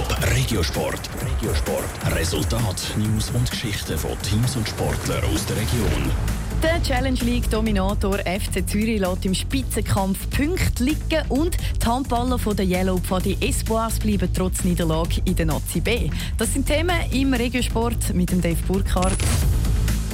Top Regiosport. Regiosport. Resultat, News und Geschichten von Teams und Sportlern aus der Region. Der Challenge League Dominator FC Zürich lässt im Spitzenkampf Punkte liegen und die Handballer von der Yellow Pfadi Espoirs bleiben trotz Niederlage in der Nazi B. Das sind Themen im Regiosport mit dem Dave Burkhardt.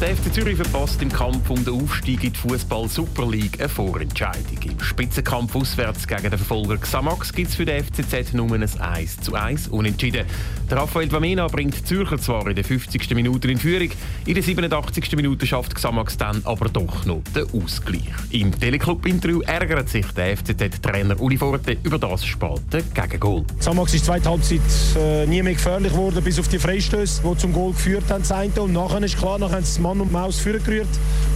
Der FC Zürich verpasst im Kampf um den Aufstieg in die Fußball Super League eine Vorentscheidung. Im Spitzenkampf auswärts gegen den Verfolger Xamax gibt es für den FCZ nur ein 1 zu 1 unentschieden. Der Raphael Vamena bringt die Zürcher zwar in der 50. Minute in Führung, in der 87. Minute schafft Xamax dann aber doch noch den Ausgleich. Im Teleclub-Interview ärgert sich der FCZ-Trainer Uli Forte über das späte Gegengol. Xamax ist zweite Halbzeit äh, nie mehr gefährlich geworden, bis auf die Freistöße, die zum Goal geführt haben. Und nachher ist klar, nachher Mann und Maus vorgerührt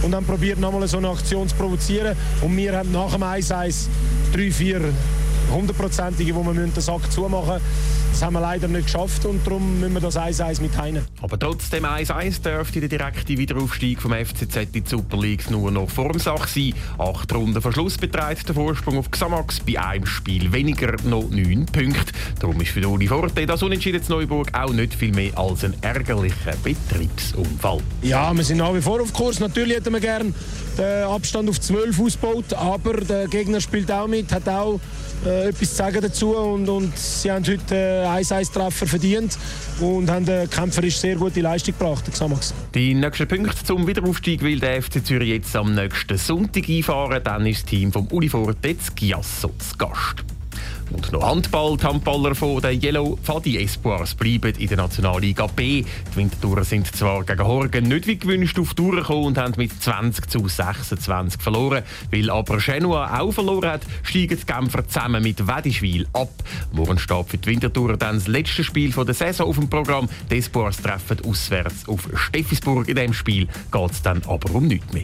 und dann probiert nochmal so eine Aktion zu provozieren. Und wir haben nach dem 1-1 drei, vier hundertprozentige, wo wir den Sack zumachen müssen. Das haben wir leider nicht geschafft und darum müssen wir das 1-1 mit heinen. Aber trotzdem 1-1 dürfte der direkte Wiederaufstieg vom FCZ in die Super League nur noch Formsache sein. Acht Runden Verschluss betreibt der Vorsprung auf Xamax bei einem Spiel weniger noch neun Punkte. Darum ist für Uli Forte das Unentschieden zu Neuburg auch nicht viel mehr als ein ärgerlicher Betriebsunfall. Ja, wir sind nach wie vor auf Kurs. Natürlich hätten wir gerne den Abstand auf 12 ausgebaut, aber der Gegner spielt auch mit, hat auch äh, etwas zu sagen dazu und, und sie haben heute einen 1-1-Treffer verdient und haben eine kämpferisch sehr gute Leistung gebracht. Die nächsten Punkte zum Wiederaufstieg will der FC Zürich jetzt am nächsten Sonntag einfahren. Dann ist das Team vom Uli Forte Giasso zu Gast. Und noch Handball. Die Handballer von den Yellow Fadi Espoirs bleiben in der Nationalliga B. Die Wintertourer sind zwar gegen Horgen nicht wie gewünscht auf Tour gekommen und haben mit 20 zu 26 verloren. Weil aber Genua auch verloren hat, steigen die Genfer zusammen mit Wedischwil ab. Morgen steht für die Wintertourer dann das letzte Spiel der Saison auf dem Programm. Die Espoirs treffen auswärts auf Steffisburg. In diesem Spiel geht es dann aber um nichts mehr.